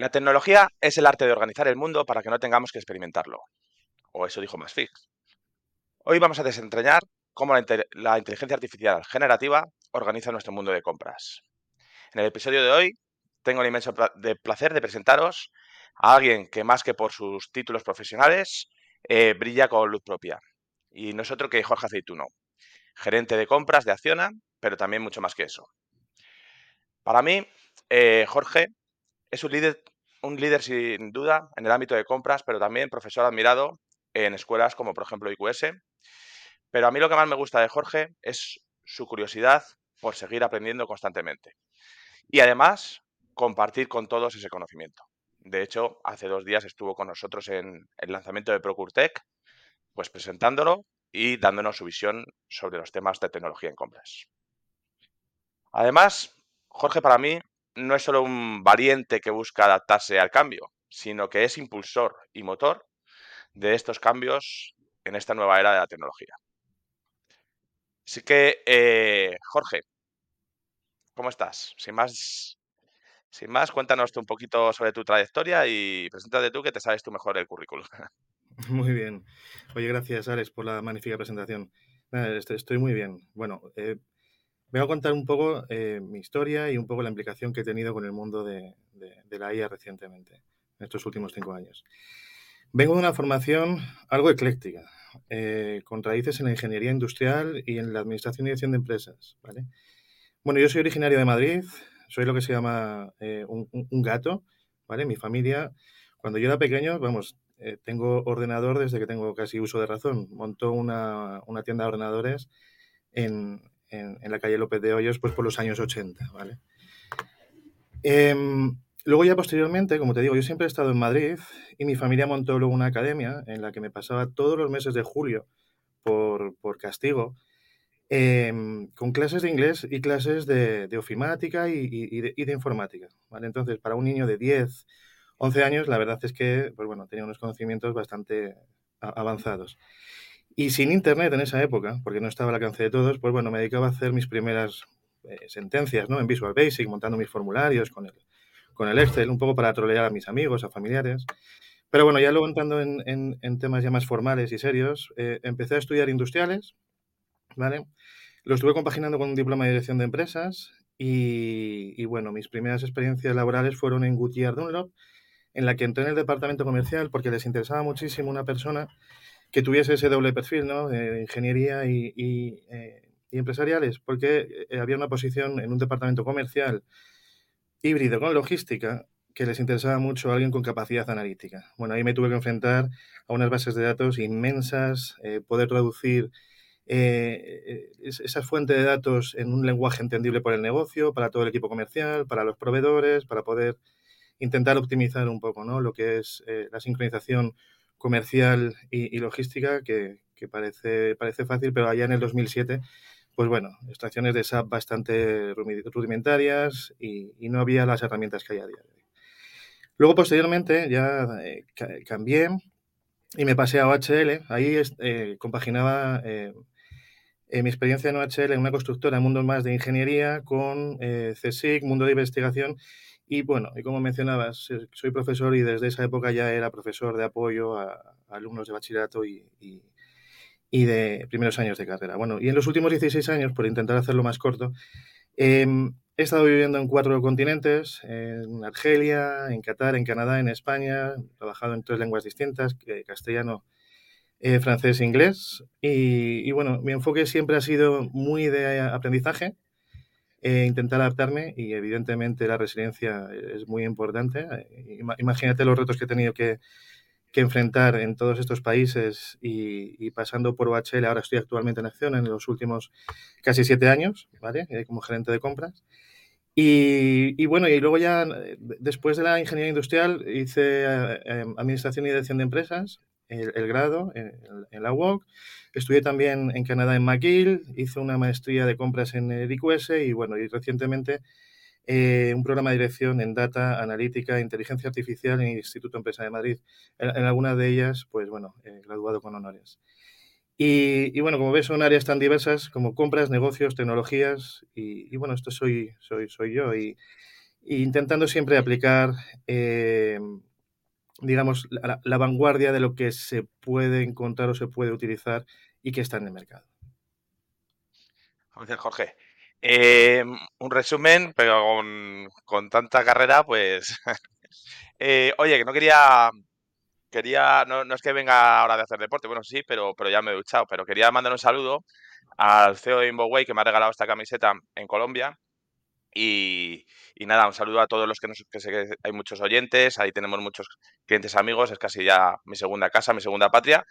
La tecnología es el arte de organizar el mundo para que no tengamos que experimentarlo. O eso dijo Masfix. Hoy vamos a desentrañar cómo la, inteligencia artificial generativa organiza nuestro mundo de compras. En el episodio de hoy tengo el inmenso placer de presentaros a alguien que más que por sus títulos profesionales eh, brilla con luz propia. Y no es otro que Jorge Aceituno, gerente de compras de Acciona, pero también mucho más que eso. Para mí, eh, Jorge es un líder, un líder sin duda en el ámbito de compras, pero también profesor admirado en escuelas como por ejemplo IQS. Pero a mí lo que más me gusta de Jorge es su curiosidad por seguir aprendiendo constantemente. Y además, compartir con todos ese conocimiento. De hecho, hace dos días estuvo con nosotros en el lanzamiento de ProcureTech, pues presentándolo y dándonos su visión sobre los temas de tecnología en compras. Además, Jorge para mí no es solo un valiente que busca adaptarse al cambio, sino que es impulsor y motor de estos cambios en esta nueva era de la tecnología. Así que, eh, Jorge, ¿cómo estás? Sin más, sin más, cuéntanos un poquito sobre tu trayectoria y preséntate tú que te sabes tú mejor el currículum. Muy bien. Oye, gracias, Alex, por la magnífica presentación. Estoy muy bien. Bueno, eh, Vengo a contar un poco eh, mi historia y un poco la implicación que he tenido con el mundo de, la IA recientemente, en estos últimos cinco años. Vengo de una formación algo ecléctica, eh, con raíces en la ingeniería industrial y en la administración y dirección de empresas. Bueno, yo soy originario de Madrid, soy lo que se llama eh, un, gato. ¿vale? Mi familia, cuando yo era pequeño, vamos, tengo ordenador desde que tengo casi uso de razón. Montó una, una tienda de ordenadores en, en, la calle López de Hoyos, pues por los años 80, ¿vale? Em, luego ya posteriormente, como te digo, yo siempre he estado en Madrid y mi familia montó luego una academia en la que me pasaba todos los meses de julio por, por castigo em, con clases de inglés y clases de, de ofimática y, de, de, informática, ¿vale? Entonces, para un niño de 10, 11 años, la verdad es que, pues bueno, tenía unos conocimientos bastante avanzados. Y sin internet en esa época, porque no estaba al alcance de todos, pues bueno, me dedicaba a hacer mis primeras eh, sentencias ¿no? en Visual Basic, montando mis formularios con el, con el Excel, un poco para trolear a mis amigos, a familiares. Pero bueno, ya luego entrando en, en, temas ya más formales y serios, eh, empecé a estudiar industriales, ¿vale? Lo estuve compaginando con un diploma de dirección de empresas y, y bueno, mis primeras experiencias laborales fueron en Goodyear Dunlop, en la que entré en el departamento comercial porque les interesaba muchísimo una persona que tuviese ese doble perfil, ¿no? De ingeniería y, eh, y, empresariales, porque eh, había una posición en un departamento comercial híbrido con logística que les interesaba mucho a alguien con capacidad analítica. Bueno, ahí me tuve que enfrentar a unas bases de datos inmensas, eh, poder traducir esa fuente de datos en un lenguaje entendible por el negocio, para todo el equipo comercial, para los proveedores, para poder intentar optimizar un poco ¿no? lo que es la sincronización comercial y, logística que, parece, parece fácil, pero allá en el 2007, pues bueno, estaciones de SAP bastante rudimentarias y, no había las herramientas que hay a día de hoy. Luego, posteriormente, ya eh, cambié y me pasé a OHL. Ahí eh, compaginaba eh, mi experiencia en OHL en una constructora, mundo más de ingeniería, con CSIC, mundo de investigación y bueno, y como mencionabas, soy profesor y desde esa época ya era profesor de apoyo a, alumnos de bachillerato y, y, de primeros años de carrera. Bueno, y en los últimos 16 años, por intentar hacerlo más corto, em, he estado viviendo en cuatro continentes, en Argelia, en Qatar, en Canadá, en España, he trabajado en tres lenguas distintas, castellano, eh, francés e inglés. Y, y, bueno, mi enfoque siempre ha sido muy de aprendizaje, eh, intentar adaptarme y evidentemente la resiliencia es muy importante. Eh, imagínate los retos que he tenido que, que enfrentar en todos estos países y, pasando por OHL, ahora estoy actualmente en acción en los últimos casi siete años, ¿vale? Eh, como gerente de compras. Y, y, bueno, y luego ya después de la ingeniería industrial hice administración y dirección de empresas, el, grado en, en la UOC Estudié también en Canadá en McGill, hice una maestría de compras en el IQS y bueno, y recientemente eh, un programa de dirección en Data, Analítica, Inteligencia Artificial en el Instituto Empresa de Madrid. En, algunas de ellas, pues bueno, he graduado con honores. Y, y, bueno, como ves, son áreas tan diversas como compras, negocios, tecnologías y, y bueno, esto soy, soy, soy yo. Y, e intentando siempre aplicar, digamos, la, vanguardia de lo que se puede encontrar o se puede utilizar y que está en el mercado. Jorge. Em, un resumen, pero con, tanta carrera, pues. Eh, oye, que no quería. Quería. No, es que venga ahora de hacer deporte, bueno, sí, pero, pero ya me he duchado. Pero quería mandar un saludo al CEO de Inboway que me ha regalado esta camiseta en Colombia. Y, nada, un saludo a todos los que, nos, que sé que hay muchos oyentes, ahí tenemos muchos clientes amigos, es casi ya mi segunda casa, mi segunda patria.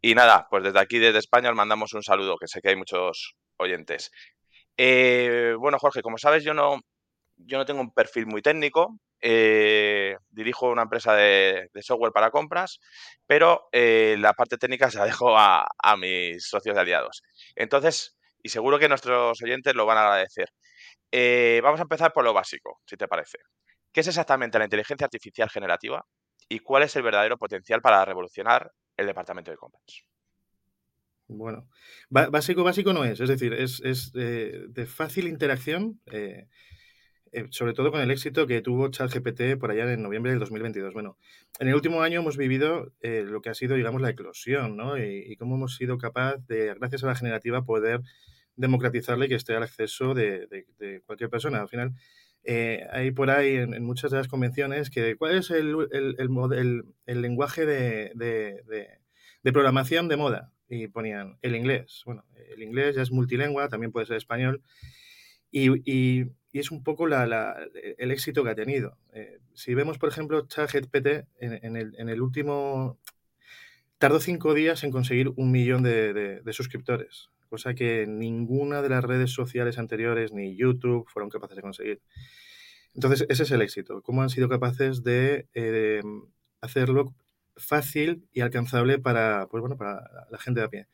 Y nada, pues desde aquí, desde España, os mandamos un saludo, que sé que hay muchos oyentes. Eh, bueno, Jorge, como sabes, yo no, yo no tengo un perfil muy técnico. Eh, dirijo una empresa de, software para compras, pero eh, la parte técnica se la dejo a, mis socios de aliados. Entonces, y seguro que nuestros oyentes lo van a agradecer. Vamos a empezar por lo básico, si te parece. ¿Qué es exactamente la inteligencia artificial generativa y cuál es el verdadero potencial para revolucionar el departamento de compras? Bueno, básico, básico no es, es decir, es, eh, de fácil interacción, eh, eh, sobre todo con el éxito que tuvo ChatGPT por allá en noviembre del 2022. Bueno, en el último año hemos vivido lo que ha sido, digamos, la eclosión, ¿no? Y, cómo hemos sido capaz de, gracias a la generativa, poder democratizarle y que esté al acceso de, cualquier persona. Al final, hay por ahí en, muchas de las convenciones que cuál es el, el lenguaje de programación de moda y ponían el inglés. Bueno, el inglés ya es multilingüe, también puede ser español. Y, es un poco el éxito que ha tenido. Eh, si vemos, por ejemplo, ChatGPT en, el, último... Tardó cinco días en conseguir un millón de, suscriptores, cosa que ninguna de las redes sociales anteriores, ni YouTube, fueron capaces de conseguir. Entonces, ese es el éxito. Cómo han sido capaces de eh, hacerlo fácil y alcanzable para, pues bueno, para la gente de a pie.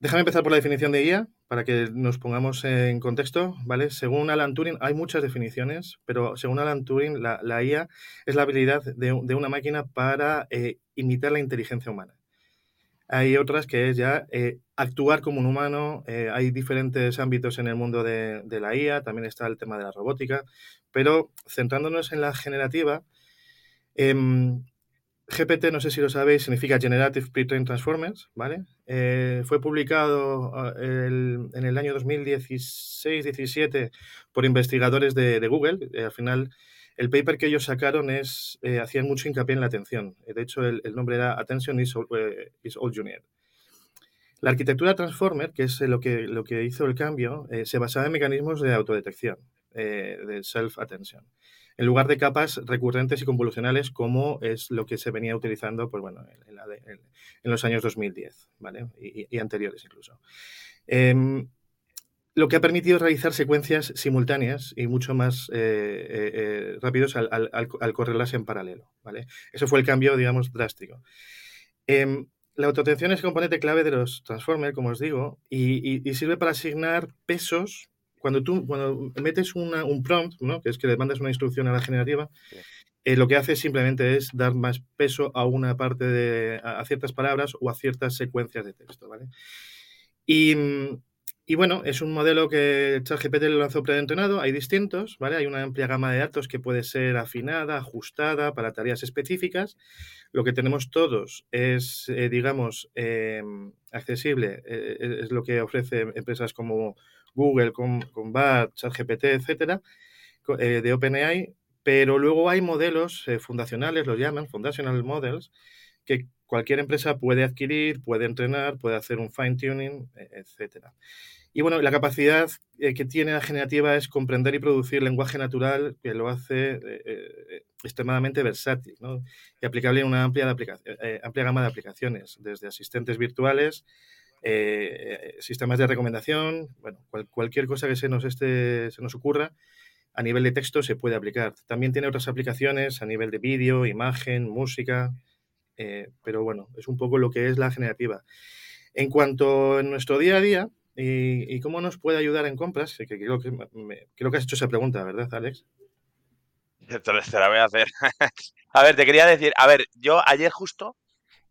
Déjame empezar por la definición de IA para que nos pongamos en contexto, ¿vale? Según Alan Turing, hay muchas definiciones, pero según Alan Turing, la, IA es la habilidad de, una máquina para eh, imitar la inteligencia humana. Hay otras que es ya eh, actuar como un humano, eh, hay diferentes ámbitos en el mundo de, de, la IA, también está el tema de la robótica, pero centrándonos en la generativa, em, GPT, no sé si lo sabéis, significa Generative Pre-trained Transformers, ¿vale? Eh, fue publicado ah, en el año 2016-17 por investigadores de, Google. Eh, al final, el paper que ellos sacaron es, eh, hacían mucho hincapié en la atención. De hecho, el, nombre era Attention is all, is all, Junior. La arquitectura Transformer, que es lo que, lo que hizo el cambio, se basaba en mecanismos de autodetección, de self-attention en lugar de capas recurrentes y convolucionales como es lo que se venía utilizando pues, bueno, en, los años 2010 ¿vale? y, anteriores incluso. Em, lo que ha permitido realizar secuencias simultáneas y mucho más eh, eh, eh, rápidos al, al, correrlas en paralelo. ¿vale? Eso fue el cambio, digamos, drástico. Em, la autoatención es el componente clave de los transformers, como os digo, y, y, sirve para asignar pesos cuando tú cuando metes un prompt, ¿no? que es que le mandas una instrucción a la generativa, eh, lo que hace simplemente es dar más peso a una parte de, a, ciertas palabras o a ciertas secuencias de texto, ¿vale? Y, y bueno, es un modelo que ChatGPT lo lanzó preentrenado, hay distintos, ¿vale? Hay una amplia gama de datos que puede ser afinada, ajustada para tareas específicas. Lo que tenemos todos es, eh, digamos, em, accesible, eh, es lo que ofrece empresas como Google, con, con ChatGPT, etcétera, eh, de OpenAI, pero luego hay modelos eh, fundacionales, los llaman, foundational models, que cualquier empresa puede adquirir, puede entrenar, puede hacer un fine tuning, e, etcétera. Y bueno, la capacidad eh, que tiene la generativa es comprender y producir lenguaje natural que lo hace extremadamente versátil ¿no? y aplicable en una amplia, de amplia gama de aplicaciones, desde asistentes virtuales eh, sistemas de recomendación, bueno, cualquier cosa que se nos, esté, se nos ocurra a nivel de texto se puede aplicar. También tiene otras aplicaciones a nivel de vídeo, imagen, música, eh, pero bueno, es un poco lo que es la generativa. En cuanto a nuestro día a día y, cómo nos puede ayudar en compras, que creo que, creo que has hecho esa pregunta, ¿verdad, Alex? Te la voy a hacer. a ver, te quería decir, a ver, yo ayer justo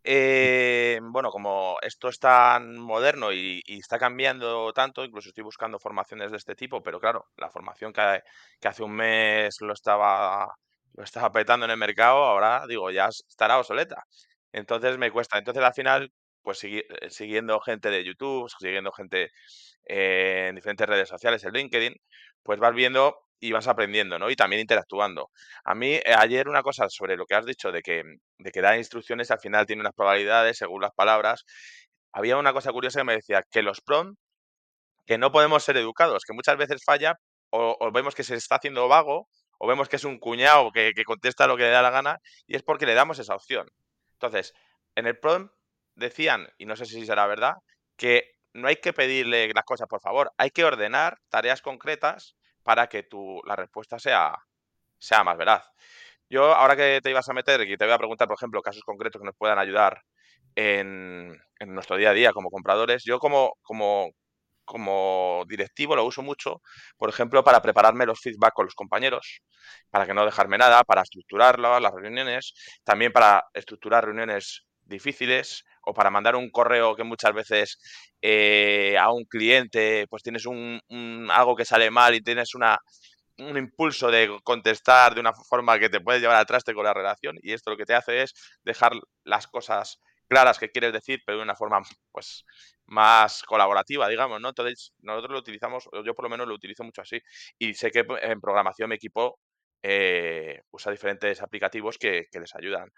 Eh, bueno, como esto es tan moderno y, está cambiando tanto, incluso estoy buscando formaciones de este tipo, pero claro, la formación que, que hace un mes lo estaba, lo estaba petando en el mercado, ahora digo, ya estará obsoleta. Entonces me cuesta. Entonces al final, pues eh, siguiendo gente de YouTube, siguiendo gente eh, en diferentes redes sociales, en LinkedIn, pues vas viendo y vas aprendiendo, ¿no? Y también interactuando. A mí, eh, ayer una cosa sobre lo que has dicho de que, de que dar instrucciones al final tiene unas probabilidades según las palabras. Había una cosa curiosa que me decía que los prom, que no podemos ser educados, que muchas veces falla o, vemos que se está haciendo vago o vemos que es un cuñado que, contesta lo que le da la gana y es porque le damos esa opción. Entonces, en el prom decían, y no sé si será verdad, que no hay que pedirle las cosas por favor, hay que ordenar tareas concretas para que tu, la respuesta sea, sea más veraz. Yo, ahora que te ibas a meter y te voy a preguntar, por ejemplo, casos concretos que nos puedan ayudar en, en nuestro día a día como compradores, yo como, como, como directivo lo uso mucho, por ejemplo, para prepararme los feedback con los compañeros, para que no dejarme nada, para estructurar las reuniones, también para estructurar reuniones difíciles o para mandar un correo que muchas veces eh, a un cliente pues tienes un, algo que sale mal y tienes una, un impulso de contestar de una forma que te puede llevar al traste con la relación y esto lo que te hace es dejar las cosas claras que quieres decir, pero de una forma pues más colaborativa, digamos, ¿no? Entonces, nosotros lo utilizamos, yo por lo menos lo utilizo mucho así, y sé que en programación mi equipo eh, usa diferentes aplicativos que, les ayudan.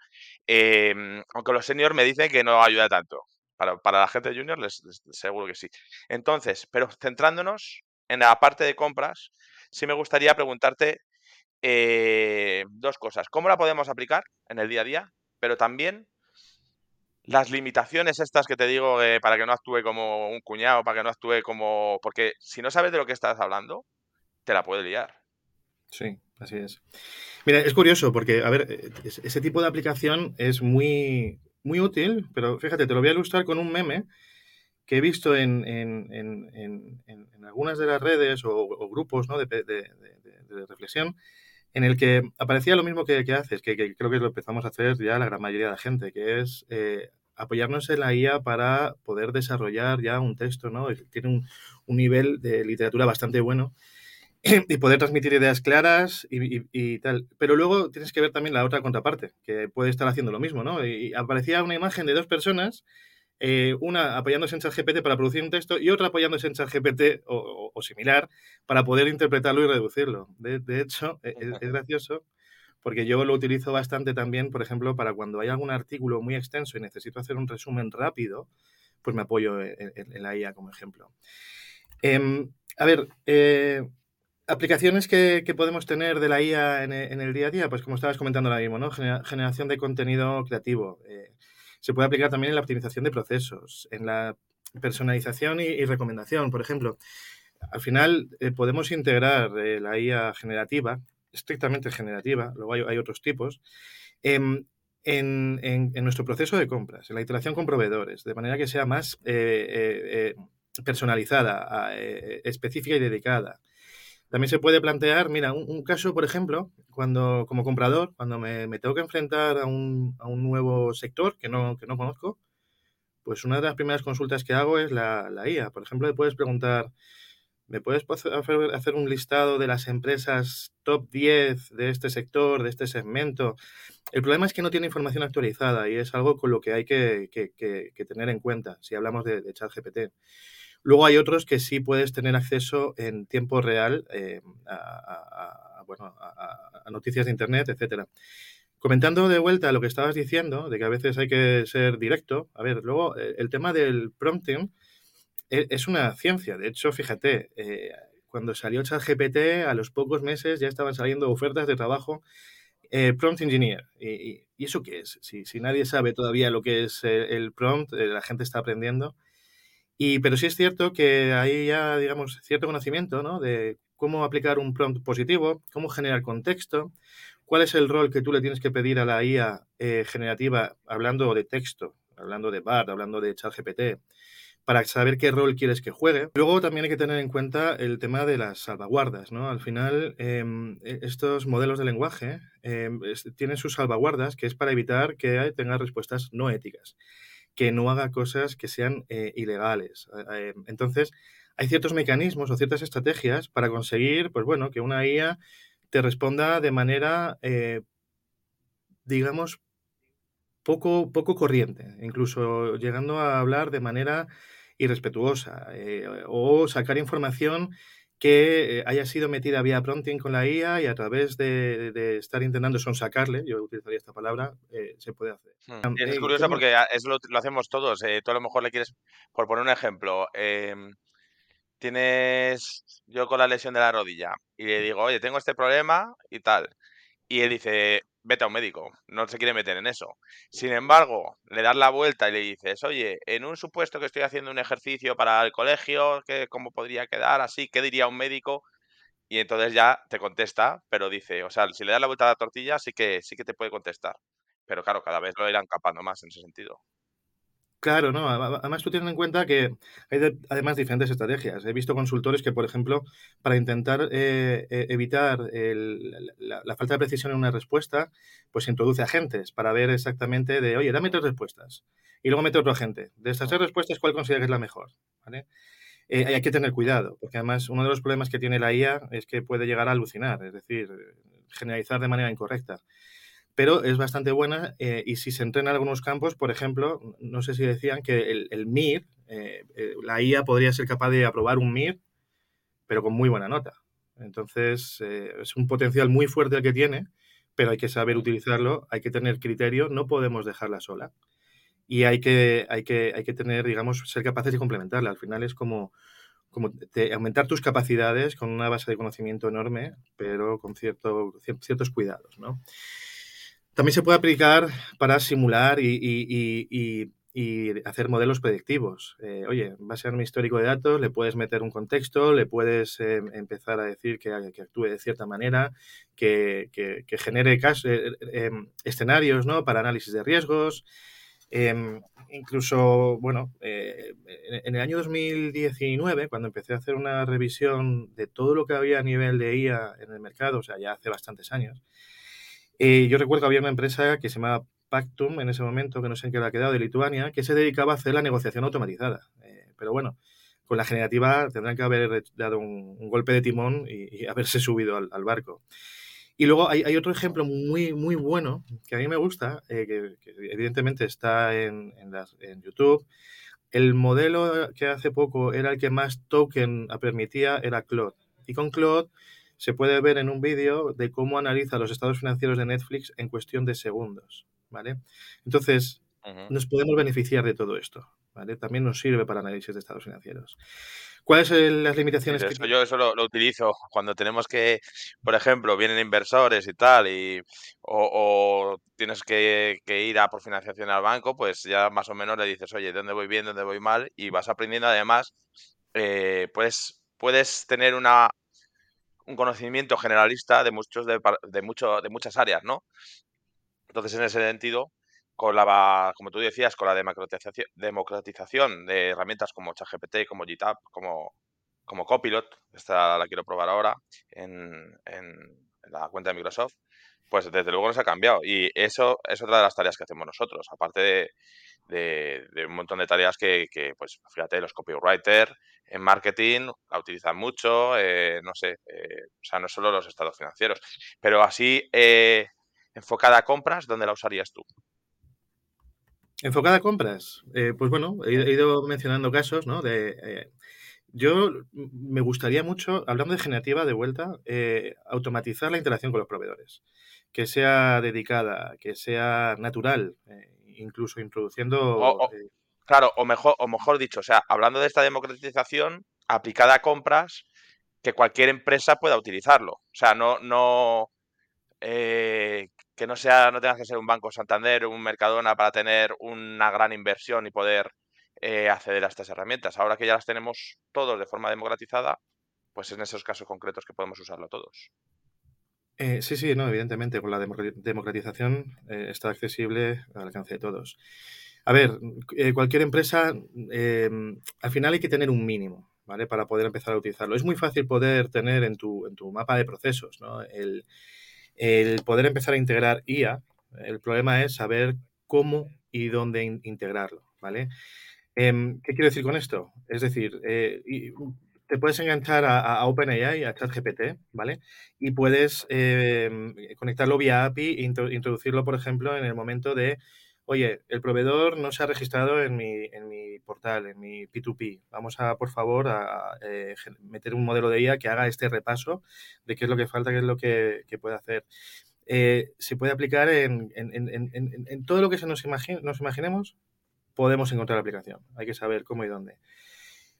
Em, aunque los seniors me dicen que no ayuda tanto. Para, la gente junior, les, seguro que sí. Entonces, pero centrándonos en la parte de compras, sí me gustaría preguntarte eh, dos cosas. ¿Cómo la podemos aplicar en el día a día? Pero también las limitaciones estas que te digo eh, para que no actúe como un cuñado, para que no actúe como... Porque si no sabes de lo que estás hablando, te la puede liar. Sí, Así es. Mira, es curioso porque, a ver, eh, ese tipo de aplicación es muy, muy útil, pero fíjate, te lo voy a ilustrar con un meme que he visto en, algunas de las redes o, grupos de, reflexión, en el que aparecía lo mismo que, haces, que, creo que lo empezamos a hacer ya la gran mayoría de la gente, que es eh, apoyarnos en la IA para poder desarrollar ya un texto, ¿no? Tiene un, un nivel de literatura bastante bueno y poder transmitir ideas claras y, tal. Pero luego tienes que ver también la otra contraparte, que puede estar haciendo lo mismo, ¿no? Y aparecía una imagen de dos personas, eh, una apoyándose en ChatGPT para producir un texto y otra apoyándose en ChatGPT o, o, similar para poder interpretarlo y reducirlo. De, hecho, e, e, es, gracioso porque yo lo utilizo bastante también, por ejemplo, para cuando hay algún artículo muy extenso y necesito hacer un resumen rápido, pues me apoyo en, la IA como ejemplo. Em, a ver, eh, Aplicaciones que, podemos tener de la IA en, el día a día, pues como estabas comentando ahora mismo, ¿no? generación de contenido creativo. Eh, se puede aplicar también en la optimización de procesos, en la personalización y, recomendación, por ejemplo. Al final eh, podemos integrar eh, la IA generativa, estrictamente generativa, luego hay, otros tipos, em, en, en, nuestro proceso de compras, en la iteración con proveedores, de manera que sea más personalizada, específica y dedicada. También se puede plantear, mira, un, caso, por ejemplo, cuando como comprador, cuando me, tengo que enfrentar a un, a un, nuevo sector que no, que no conozco, pues una de las primeras consultas que hago es la, la IA. Por ejemplo, le puedes preguntar, ¿me puedes hacer un listado de las empresas top 10 de este sector, de este segmento? El problema es que no tiene información actualizada y es algo con lo que hay que, tener en cuenta si hablamos de, ChatGPT. Luego hay otros que sí puedes tener acceso en tiempo real eh, a, noticias de Internet, etcétera. Comentando de vuelta lo que estabas diciendo, de que a veces hay que ser directo, a ver, luego eh, el tema del prompting es, una ciencia. De hecho, fíjate, eh, cuando salió ChatGPT, a los pocos meses ya estaban saliendo ofertas de trabajo prompt engineer. ¿Y, eso qué es? Si, nadie sabe todavía lo que es el prompt, la gente está aprendiendo pero sí es cierto que hay ya, digamos, cierto conocimiento ¿no? de cómo aplicar un prompt positivo, cómo generar contexto, cuál es el rol que tú le tienes que pedir a la IA eh, generativa hablando de texto, hablando de BART, hablando de ChatGPT, para saber qué rol quieres que juegue. Luego también hay que tener en cuenta el tema de las salvaguardas, ¿no? Al final, em, e, estos modelos de lenguaje em, tienen sus salvaguardas, que es para evitar que tenga respuestas no éticas, que no haga cosas que sean eh, ilegales. Em, entonces, hay ciertos mecanismos o ciertas estrategias para conseguir, pues bueno, que una IA te responda de manera, eh, digamos, poco, poco corriente, incluso llegando a hablar de manera irrespetuosa eh, o sacar información que eh, haya sido metida vía prompting con la IA y a través de, estar intentando sonsacarle, yo utilizaría esta palabra, eh, se puede hacer. Hmm. es curioso porque eso lo, lo hacemos todos. tú a lo mejor le quieres, por poner un ejemplo, em, tienes yo con la lesión de la rodilla y le digo, oye, tengo este problema y tal. Y él dice, vete a un médico, no se quiere meter en eso. Sin embargo, le das la vuelta y le dices, oye, en un supuesto que estoy haciendo un ejercicio para el colegio, ¿cómo podría quedar así? ¿Qué diría un médico? Y entonces ya te contesta, pero dice, o sea, si le das la vuelta a la tortilla, sí que, sí que te puede contestar. Pero claro, cada vez lo irán capando más en ese sentido. Claro, no. Además, tú tienes en cuenta que hay además diferentes estrategias. He visto consultores que, por ejemplo, para intentar eh, e, evitar la, falta de precisión en una respuesta, pues introduce agentes para ver exactamente de, oye, dame tres respuestas. Y luego mete otro agente. De estas tres respuestas, ¿cuál considera que es la mejor? Eh, hay que tener cuidado, porque además uno de los problemas que tiene la IA es que puede llegar a alucinar, es decir, generalizar de manera incorrecta pero es bastante buena eh, y si se entrena en algunos campos, por ejemplo, no sé si decían que el, MIR, eh, eh, la IA podría ser capaz de aprobar un MIR, pero con muy buena nota. Entonces, es un potencial muy fuerte el que tiene, pero hay que saber utilizarlo, hay que tener criterio, no podemos dejarla sola. Y hay que, hay que, hay que tener, digamos, ser capaces de complementarla. Al final es como, como aumentar tus capacidades con una base de conocimiento enorme, pero con cierto, ciertos cuidados, ¿no? También se puede aplicar para simular y, hacer modelos predictivos. Eh, oye, va a ser mi histórico de datos, le puedes meter un contexto, le puedes eh, empezar a decir que, actúe de cierta manera, que, genere eh, em, escenarios ¿no? para análisis de riesgos. Em, incluso, bueno, en el año 2019, cuando empecé a hacer una revisión de todo lo que había a nivel de IA en el mercado, o sea, ya hace bastantes años, eh, yo recuerdo que había una empresa que se llamaba Pactum en ese momento, que no sé en qué le ha quedado, de Lituania, que se dedicaba a hacer la negociación automatizada. Eh, pero bueno, con la generativa tendrán que haber dado un, golpe de timón y, haberse subido al, barco. Y luego hay, otro ejemplo muy, muy bueno que a mí me gusta, eh, que, evidentemente está en, en, YouTube. El modelo que hace poco era el que más token permitía, era Claude. Y con Claude se puede ver en un vídeo de cómo analiza los estados financieros de Netflix en cuestión de segundos, ¿vale? Entonces, nos podemos beneficiar de todo esto, ¿vale? También nos sirve para análisis de estados financieros. ¿Cuáles son las limitaciones? que... Yo eso lo, utilizo cuando tenemos que, por ejemplo, vienen inversores y tal, y, o, tienes que, ir a por financiación al banco, pues ya más o menos le dices, oye, ¿dónde voy bien, dónde voy mal? Y vas aprendiendo además, eh, pues puedes tener una, un conocimiento generalista de muchos de, de, mucho, de muchas áreas, ¿no? Entonces, en ese sentido, con la, como tú decías, con la democratización, democratización de herramientas como ChatGPT, como GitHub, como, como Copilot, esta la quiero probar ahora en, la cuenta de Microsoft, pues desde luego nos ha cambiado. Y eso es otra de las tareas que hacemos nosotros, aparte de, de, un montón de tareas que, que, pues fíjate, los copywriters, en marketing la utilizan mucho, eh, no sé, eh, o sea, no solo los estados financieros, pero así eh, enfocada a compras, ¿dónde la usarías tú? Enfocada a compras, pues bueno, he, ido mencionando casos, ¿no? De, yo me gustaría mucho, hablando de generativa de vuelta, automatizar la interacción con los proveedores, que sea dedicada, que sea natural, incluso introduciendo... Claro, o mejor, o mejor dicho, o sea, hablando de esta democratización aplicada a compras, que cualquier empresa pueda utilizarlo. O sea, no, no eh, que no sea, no tengas que ser un Banco Santander un Mercadona para tener una gran inversión y poder eh, acceder a estas herramientas. Ahora que ya las tenemos todos de forma democratizada, pues en esos casos concretos que podemos usarlo todos. Eh, sí, sí, no, evidentemente, con la democratización está accesible al alcance de todos. A ver, eh, cualquier empresa, em, al final hay que tener un mínimo, ¿vale? Para poder empezar a utilizarlo. Es muy fácil poder tener en tu, en tu mapa de procesos, ¿no? El, el poder empezar a integrar IA. El problema es saber cómo y dónde in- integrarlo, ¿vale? Em, ¿qué quiero decir con esto? Es decir, eh, te puedes enganchar a, OpenAI, a ChatGPT, ¿vale? Y puedes em, conectarlo vía API e intro- introducirlo, por ejemplo, en el momento de, oye, el proveedor no se ha registrado en mi, en mi portal, en mi P2P. Vamos a, por favor, a, eh, meter un modelo de IA que haga este repaso de qué es lo que falta, qué es lo que, que puede hacer. Eh, se puede aplicar en, en- en- en- todo lo que se nos, imagi- nos imaginemos, podemos encontrar la aplicación. Hay que saber cómo y dónde.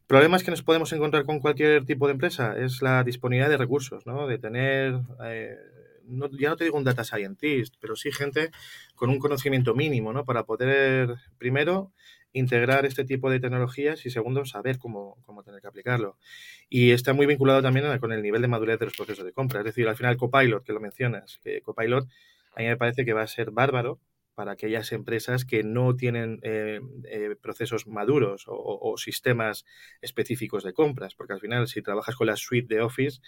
Problemas que nos podemos encontrar con cualquier tipo de empresa es la disponibilidad de recursos, ¿no? De tener, eh, no- ya no te digo un data scientist, pero sí gente con un conocimiento mínimo, ¿no? Para poder, primero, integrar este tipo de tecnologías y segundo, saber cómo, cómo tener que aplicarlo. Y está muy vinculado también con el nivel de madurez de los procesos de compra. Es decir, al final Copilot, que lo mencionas, Copilot a mí me parece que va a ser bárbaro para aquellas empresas que no tienen eh, eh, procesos maduros o, sistemas específicos de compras, porque al final si trabajas con la suite de Office,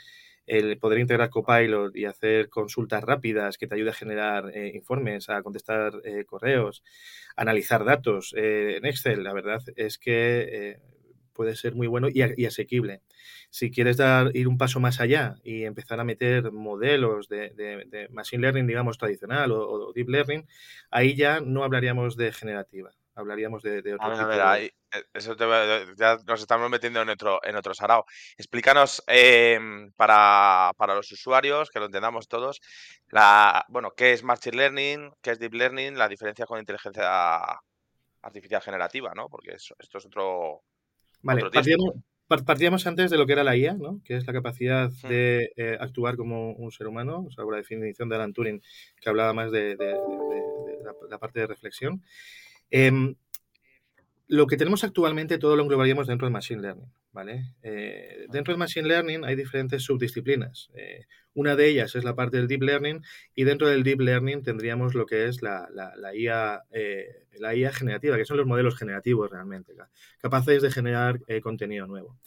el poder integrar Copilot y hacer consultas rápidas que te ayude a generar eh, informes, a contestar eh, correos, analizar datos eh, en Excel, la verdad es que puede ser muy bueno y, asequible. Si quieres dar, ir un paso más allá y empezar a meter modelos de, de- de machine learning, digamos, tradicional o, o deep learning, ahí ya no hablaríamos de generativa, hablaríamos de, de A otro a tipo ver, de... ahí, eh, eso te eh, ya nos estamos metiendo en otro, en otro sarao. Explícanos em, para, para los usuarios, que lo entendamos todos, la, bueno, qué es Machine Learning, qué es Deep Learning, la diferencia con inteligencia artificial generativa, ¿no? Porque eso- esto es otro, Vale, partíamos, par- partíamos antes de lo que era la IA, ¿no? que es la capacidad de eh, actuar como un ser humano, o sea, la definición de Alan Turing, que hablaba más de, de- de- de- de la, la parte de reflexión. Em, lo que tenemos actualmente todo lo englobaríamos dentro del Machine Learning. ¿Vale? Eh, dentro del Machine Learning hay diferentes subdisciplinas. Eh, una de ellas es la parte del Deep Learning y dentro del Deep Learning tendríamos lo que es la, la- la IA, eh, la IA generativa, que son los modelos generativos realmente, ca- capaces de generar contenido nuevo.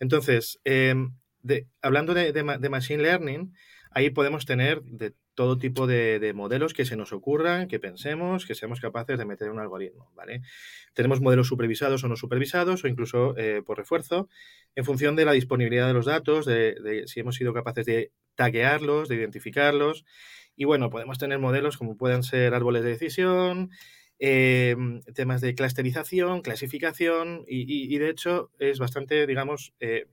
Entonces, em, de- hablando de, de ma- de Machine Learning, ahí podemos tener de todo tipo de, de modelos que se nos ocurran, que pensemos, que seamos capaces de meter en un algoritmo, ¿vale? Tenemos modelos supervisados o no supervisados o incluso eh, por refuerzo en función de la disponibilidad de los datos, de, si hemos sido capaces de taguearlos, de identificarlos. Y bueno, podemos tener modelos como puedan ser árboles de decisión, eh, temas de clusterización, clasificación y de hecho es bastante, digamos, eh,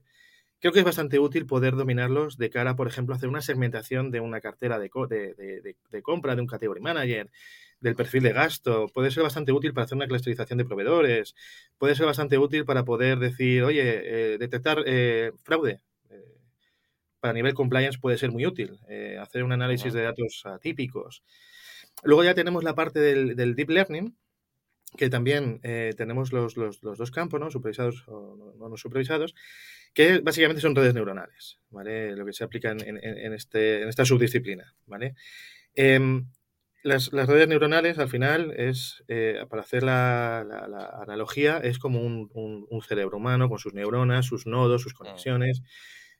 creo que es bastante útil poder dominarlos de cara, por ejemplo, a hacer una segmentación de una cartera de, co- de- de- compra, de un category manager, del perfil de gasto. Puede ser bastante útil para hacer una clusterización de proveedores. Puede ser bastante útil para poder decir, oye, eh, detectar eh, fraude. Eh, para nivel compliance puede ser muy útil. hacer un análisis de datos atípicos. Luego ya tenemos la parte del, del deep learning, que también tenemos los, los- los dos campos, ¿no? Supervisados o no supervisados, que básicamente son redes neuronales, ¿vale? Lo que se aplica en, en- en este, en esta subdisciplina, ¿vale? Em, las, las redes neuronales, al final, es, eh, para hacer la, la- la analogía, es como un, un- un cerebro humano con sus neuronas, sus nodos, sus conexiones,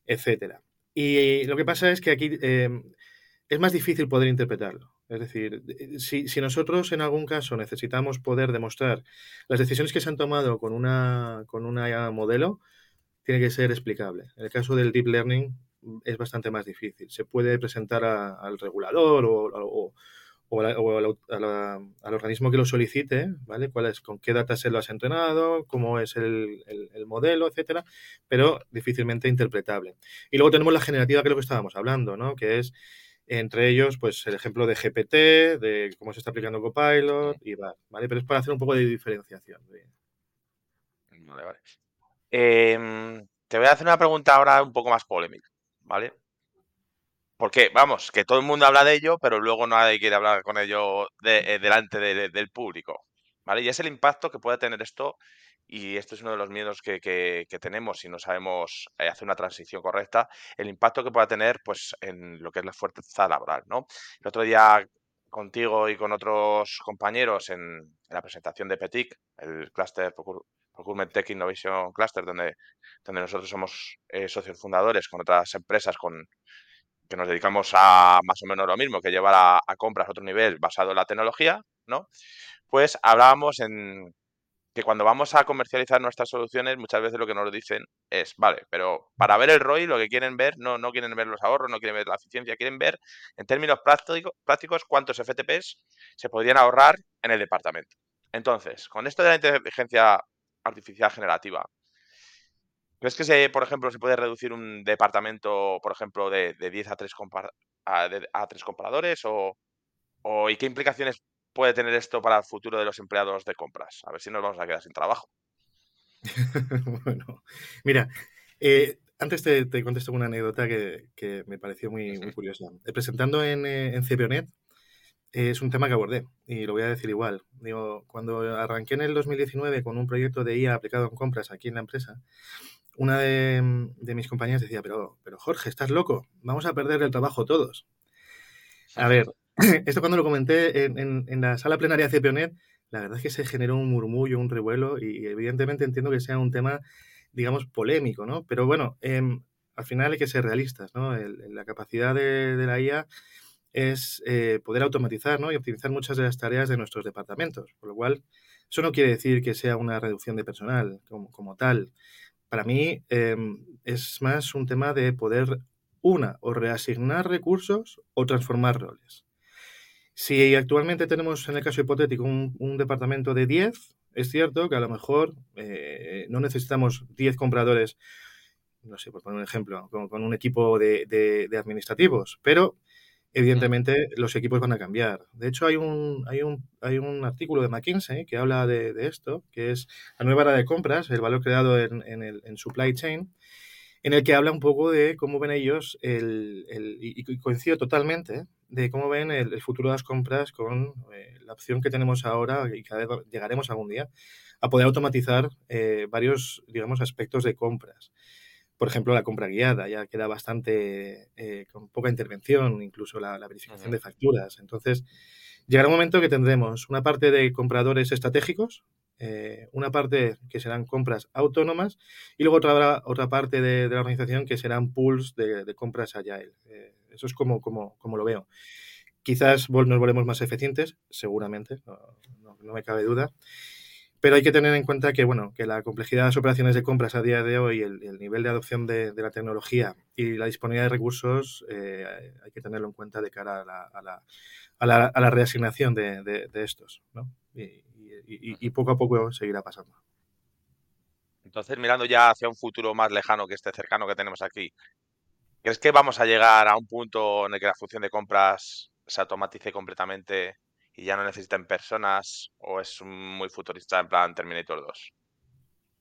etcétera. Y lo que pasa es que aquí em, es más difícil poder interpretarlo. Es decir, si, si nosotros en algún caso necesitamos poder demostrar las decisiones que se han tomado con una, con una modelo, tiene que ser explicable. En el caso del deep learning mm, es bastante más difícil. Se puede presentar a- al regulador o, o- o a la- o al, au- a la- al organismo que lo solicite, ¿vale? ¿Cuál es, con qué data se lo has entrenado, cómo es el, el- el modelo, etcétera, pero difícilmente interpretable. Y luego tenemos la generativa, que es lo que estábamos hablando, ¿no? Que es entre ellos, pues el ejemplo de GPT, de cómo se está aplicando Copilot y va, ¿vale? Pero es para hacer un poco de diferenciación. Vale, vale. Em, te voy a hacer una pregunta ahora un poco más polémica, ¿vale? Porque, vamos, que todo el mundo habla de ello, pero luego nadie quiere hablar con ello de- eh, delante de- del público, ¿vale? Y es el impacto que puede tener esto, y esto es uno de los miedos que, que- que tenemos si no sabemos eh, hacer una transición correcta, el impacto que pueda tener, pues, en lo que es la fuerza laboral, ¿no? El otro día contigo y con otros compañeros en, la presentación de PETIC, el Cluster Procurement Tech Innovation Cluster, donde, donde nosotros somos eh, socios fundadores con otras empresas con, que nos dedicamos a más o menos lo mismo, que llevar a, compras a otro nivel basado en la tecnología, ¿no? Pues hablábamos en, que cuando vamos a comercializar nuestras soluciones, muchas veces lo que nos dicen es, vale, pero para ver el ROI lo que quieren ver, no, no quieren ver los ahorros, no quieren ver la eficiencia, quieren ver en términos prácticos cuántos FTPs se podrían ahorrar en el departamento. Entonces, con esto de la inteligencia artificial generativa, ¿crees que, se, por ejemplo, se puede reducir un departamento, por ejemplo, de, 10 a 3, a, a compradores? O, o, ¿Y qué implicaciones puede tener esto para el futuro de los empleados de compras? A ver si nos vamos a quedar sin trabajo. bueno, mira, eh, antes te, contesto una anécdota que, me pareció muy, curiosa. Eh, presentando en, eh, en CPONet, es un tema que abordé y lo voy a decir igual. Digo, cuando arranqué en el 2019 con un proyecto de IA aplicado en compras aquí en la empresa, una de, mis compañeras decía, pero, pero Jorge, estás loco, vamos a perder el trabajo todos. A ver, esto cuando lo comenté en, la sala plenaria de CPONet, la verdad es que se generó un murmullo, un revuelo y evidentemente entiendo que sea un tema, digamos, polémico, ¿no? Pero bueno, em, al final hay que ser realistas, ¿no? la capacidad de, la IA es eh, poder automatizar ¿no? y optimizar muchas de las tareas de nuestros departamentos, por lo cual eso no quiere decir que sea una reducción de personal como, tal. Para mí em, es más un tema de poder, una, o reasignar recursos o transformar roles. Si actualmente tenemos, en el caso hipotético, un, departamento de 10, es cierto que a lo mejor eh, no necesitamos 10 compradores, no sé, por poner un ejemplo, con, un equipo de, administrativos, pero evidentemente los equipos van a cambiar. De hecho, hay un, hay un, hay un artículo de McKinsey que habla de, esto, que es la nueva era de compras, el valor creado en, en, el, supply chain, en el que habla un poco de cómo ven ellos, el, y, coincido totalmente, de cómo ven el, futuro de las compras con eh, la opción que tenemos ahora y cada llegaremos algún día a poder automatizar eh, varios, digamos, aspectos de compras. Por ejemplo, la compra guiada ya queda bastante eh, con poca intervención, incluso la, verificación de facturas. Entonces, llegará un momento que tendremos una parte de compradores estratégicos, eh, una parte que serán compras autónomas y luego otra, otra parte de, la organización que serán pools de, compras agile. Eh, eso es como, como, como, lo veo. Quizás nos volvemos más eficientes, seguramente, no, me cabe duda. Pero hay que tener en cuenta que, bueno, que la complejidad de las operaciones de compras a día de hoy, el, el nivel de adopción de, la tecnología y la disponibilidad de recursos, eh, hay que tenerlo en cuenta de cara a la, a la, a la, a la reasignación de, de estos. ¿no? Y, y, poco a poco seguirá pasando. Entonces, mirando ya hacia un futuro más lejano que este cercano que tenemos aquí, ¿crees que vamos a llegar a un punto en el que la función de compras se automatice completamente y ya no necesiten personas o es muy futurista en plan Terminator 2?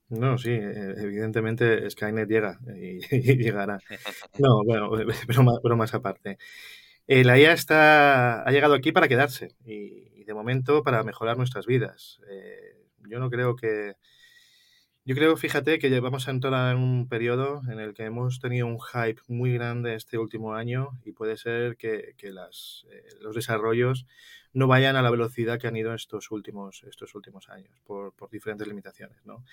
No, sí, e, evidentemente Skynet llega y, llegará. No, bueno, pero más, aparte. Eh, la IA está, ha llegado aquí para quedarse y, de momento para mejorar nuestras vidas. Eh, yo no creo que... Yo creo, fíjate, que vamos a entrar en un periodo en el que hemos tenido un hype muy grande este último año y puede ser que, las, eh, los desarrollos no vayan a la velocidad que han ido estos últimos, estos últimos años por, diferentes limitaciones. ¿no?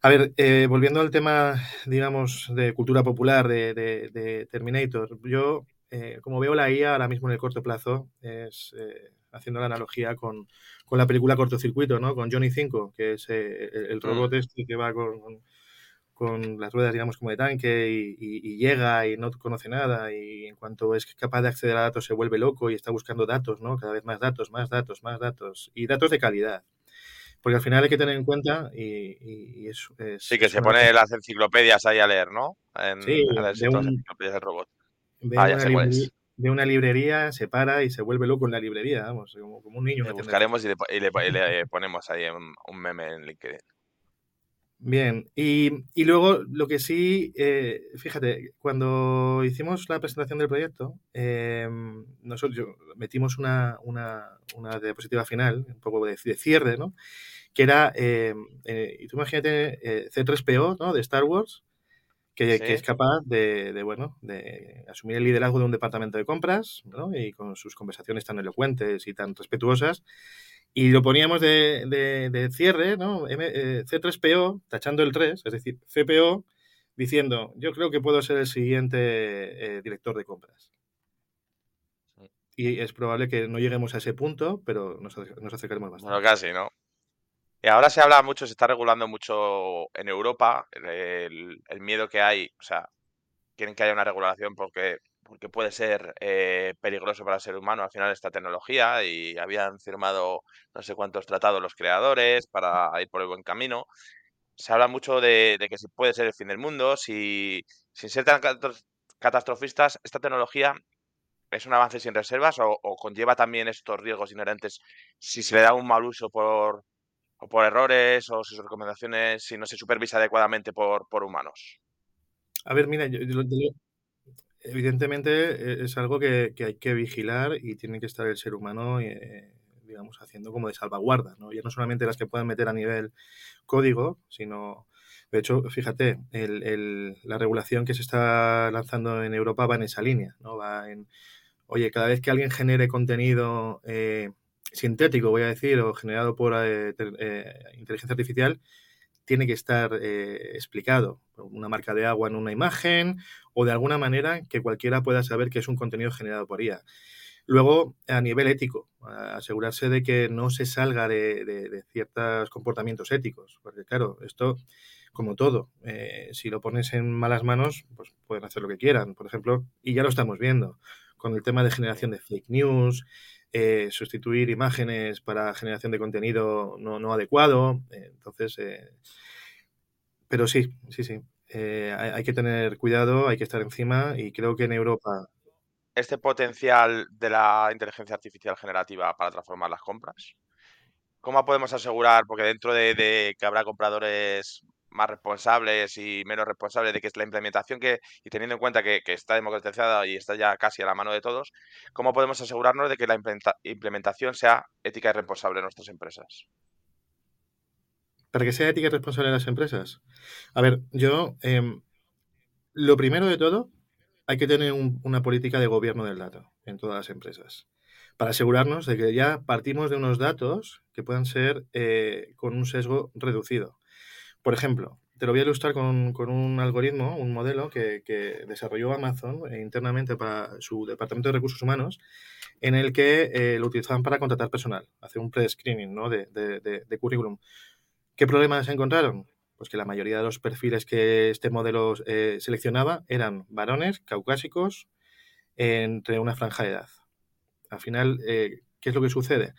A ver, eh, volviendo al tema, digamos, de cultura popular de, de, Terminator, yo, como veo la IA ahora mismo en el corto plazo, es haciendo la analogía con, la película Cortocircuito, ¿no? Con Johnny 5, que es eh, el, mm. robot este que va con, con, las ruedas, digamos, como de tanque y, llega y no conoce nada y en cuanto es capaz de acceder a datos se vuelve loco y está buscando datos, ¿no? Cada vez más datos, más datos, más datos y datos de calidad. Porque al final hay que tener en cuenta y, eso es, Sí, que se pone las enciclopedias ahí a leer, ¿no? En, sí, a leer las enciclopedias del robot. Ah, ya sé cuál es de una librería, se para y se vuelve loco en la librería, vamos, como, un niño. Le buscaremos y le, ponemos ahí un, meme en LinkedIn. Bien, y, luego lo que sí, eh, fíjate, cuando hicimos la presentación del proyecto, em, nosotros metimos una, una, una, diapositiva final, un poco de, cierre, ¿no? Que era, eh, y tú imagínate, eh, C3PO, ¿no? De Star Wars, que, es capaz de, bueno, de asumir el liderazgo de un departamento de compras y con sus conversaciones tan elocuentes y tan respetuosas. Y lo poníamos de, cierre, ¿no? Eh, C3PO, tachando el 3, es decir, CPO, diciendo, yo creo que puedo ser el siguiente eh, director de compras. Y es probable que no lleguemos a ese punto, pero nos, nos acercaremos bastante. Bueno, casi, ¿no? Y ahora se habla mucho, se está regulando mucho en Europa el, miedo que hay, o sea, quieren que haya una regulación porque, porque puede ser eh, peligroso para el ser humano al final esta tecnología y habían firmado no sé cuántos tratados los creadores para ir por el buen camino. Se habla mucho de, que si puede ser el fin del mundo, si sin ser tan catastrofistas, esta tecnología es un avance sin reservas o, o conlleva también estos riesgos inherentes si se le da un mal uso por, o por errores o sus recomendaciones si no se supervisa adecuadamente por, por humanos? A ver, mira, evidentemente eh, es algo que, hay que vigilar y tiene que estar el ser humano, eh, digamos, haciendo como de salvaguarda, ¿no? Ya no solamente las que puedan meter a nivel código, sino, de hecho, fíjate, la regulación que se está lanzando en Europa va en esa línea, ¿no? Va en, oye, cada vez que alguien genere contenido eh, sintético, voy a decir, o generado por eh, eh, inteligencia artificial, tiene que estar eh, explicado. Una marca de agua en una imagen o de alguna manera que cualquiera pueda saber que es un contenido generado por IA. Luego, a nivel ético, asegurarse de que no se salga de, ciertos comportamientos éticos, porque claro, esto, como todo, si lo pones en malas manos, pues pueden hacer lo que quieran, por ejemplo, y ya lo estamos viendo con el tema de generación de fake news, eh, sustituir imágenes para generación de contenido no, adecuado. Eh, entonces, eh, pero sí, sí, sí. Hay, que tener cuidado, hay que estar encima y creo que en Europa... Este potencial de la inteligencia artificial generativa para transformar las compras, ¿cómo podemos asegurar? Porque dentro de que habrá compradores más responsables y menos responsables de que es la implementación que, y teniendo en cuenta que, está democratizada y está ya casi a la mano de todos, ¿cómo podemos asegurarnos de que la implementación sea ética y responsable en nuestras empresas? Para que sea ética y responsable en las empresas. A ver, yo, em, lo primero de todo, hay que tener una política de gobierno del dato en todas las empresas para asegurarnos de que ya partimos de unos datos que puedan ser eh, con un sesgo reducido. Por ejemplo, te lo voy a ilustrar con, un algoritmo, un modelo que, desarrolló Amazon eh, internamente para su departamento de recursos humanos, en el que eh, lo utilizaban para contratar personal, hacer un pre-screening ¿no? de, currículum. ¿Qué problemas encontraron? Pues que la mayoría de los perfiles que este modelo eh, seleccionaba eran varones, caucásicos, entre una franja de edad. Al final, ¿qué es lo que sucede?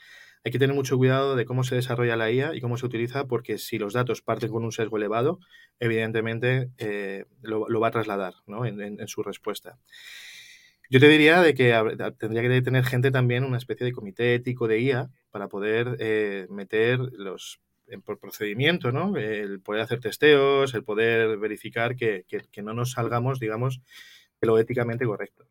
Hay que tener mucho cuidado de cómo se desarrolla la IA y cómo se utiliza, porque si los datos parten con un sesgo elevado, evidentemente eh, lo, va a trasladar en, su respuesta. Yo te diría de que tendría que tener gente también una especie de comité ético de IA para poder eh, meter los por procedimiento, ¿no? El poder hacer testeos, el poder verificar que, no nos salgamos, digamos, de lo éticamente correcto.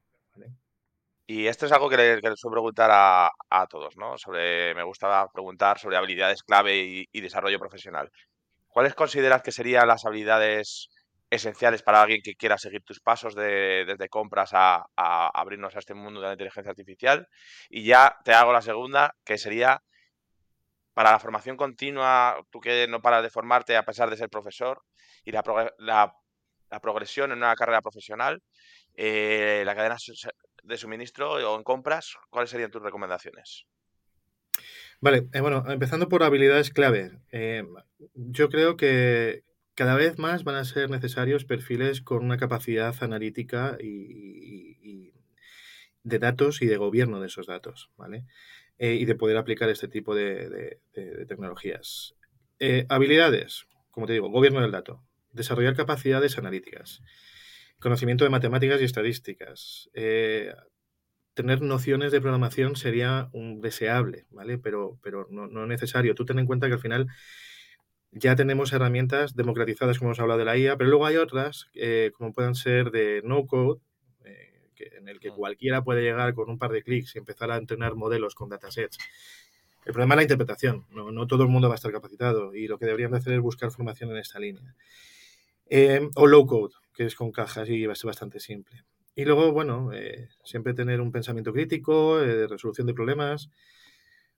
Y esto es algo que les, suelo preguntar a, todos, ¿no? Sobre, me gusta preguntar sobre habilidades clave y, desarrollo profesional. ¿Cuáles consideras que serían las habilidades esenciales para alguien que quiera seguir tus pasos desde compras a, abrirnos a este mundo de la inteligencia artificial? Y ya te hago la segunda, que sería para la formación continua, tú que no paras de formarte a pesar de ser profesor, y la, progresión en una carrera profesional, eh, la cadena de suministro o en compras, ¿cuáles serían tus recomendaciones? Vale, eh, bueno, empezando por habilidades clave. Eh, yo creo que cada vez más van a ser necesarios perfiles con una capacidad analítica y, de datos y de gobierno de esos datos, ¿vale? Eh, y de poder aplicar este tipo de, tecnologías. habilidades, como te digo, gobierno del dato, desarrollar capacidades analíticas, conocimiento de matemáticas y estadísticas. Eh, tener nociones de programación sería un deseable, ¿vale? Pero, pero no, necesario. Tú ten en cuenta que al final ya tenemos herramientas democratizadas, como hemos hablado de la IA, pero luego hay otras, eh, como puedan ser de no-code, eh, en el que mm. cualquiera puede llegar con un par de clics y empezar a entrenar modelos con datasets. El problema es la interpretación. No, no, todo el mundo va a estar capacitado y lo que deberían de hacer es buscar formación en esta línea. o low code, que es con cajas y es bastante simple. Y luego, bueno, eh, siempre tener un pensamiento crítico, eh, resolución de problemas,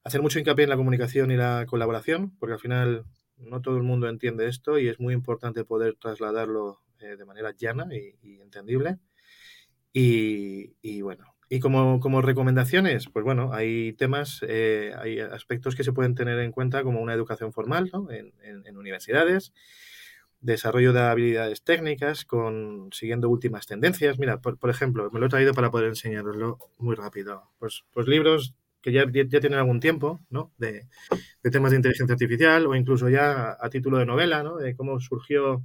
hacer mucho hincapié en la comunicación y la colaboración, porque al final no todo el mundo entiende esto y es muy importante poder trasladarlo eh, de manera llana y, entendible. Y, bueno, y como, como, recomendaciones, pues bueno, hay temas, hay aspectos que se pueden tener en cuenta como una educación formal en, en universidades desarrollo de habilidades técnicas, con siguiendo últimas tendencias. Mira, por, ejemplo, me lo he traído para poder enseñaroslo muy rápido. Pues, pues libros que ya, ya, tienen algún tiempo, ¿no? De, temas de inteligencia artificial o incluso ya a, título de novela, ¿no? De cómo surgió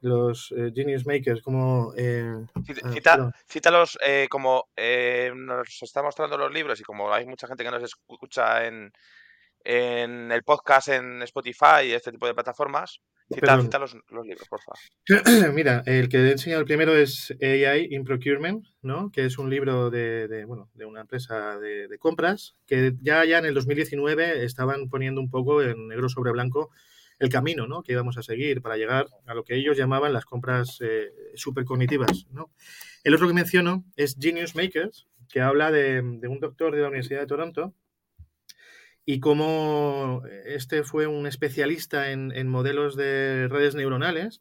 los eh, Genius Makers, como... Eh, cita, cítalos eh, como nos está mostrando los libros y como hay mucha gente que nos escucha en, en el podcast en Spotify y este tipo de plataformas, Cita, los, libros, por favor. Mira, el que he enseñado el primero es AI in Procurement, ¿no? que es un libro de, bueno, de una empresa de, compras que ya, ya en el 2019 estaban poniendo un poco en negro sobre blanco el camino ¿no? que íbamos a seguir para llegar a lo que ellos llamaban las compras eh, supercognitivas. ¿no? El otro que menciono es Genius Makers, que habla de, de un doctor de la Universidad de Toronto y cómo este fue un especialista en, modelos de redes neuronales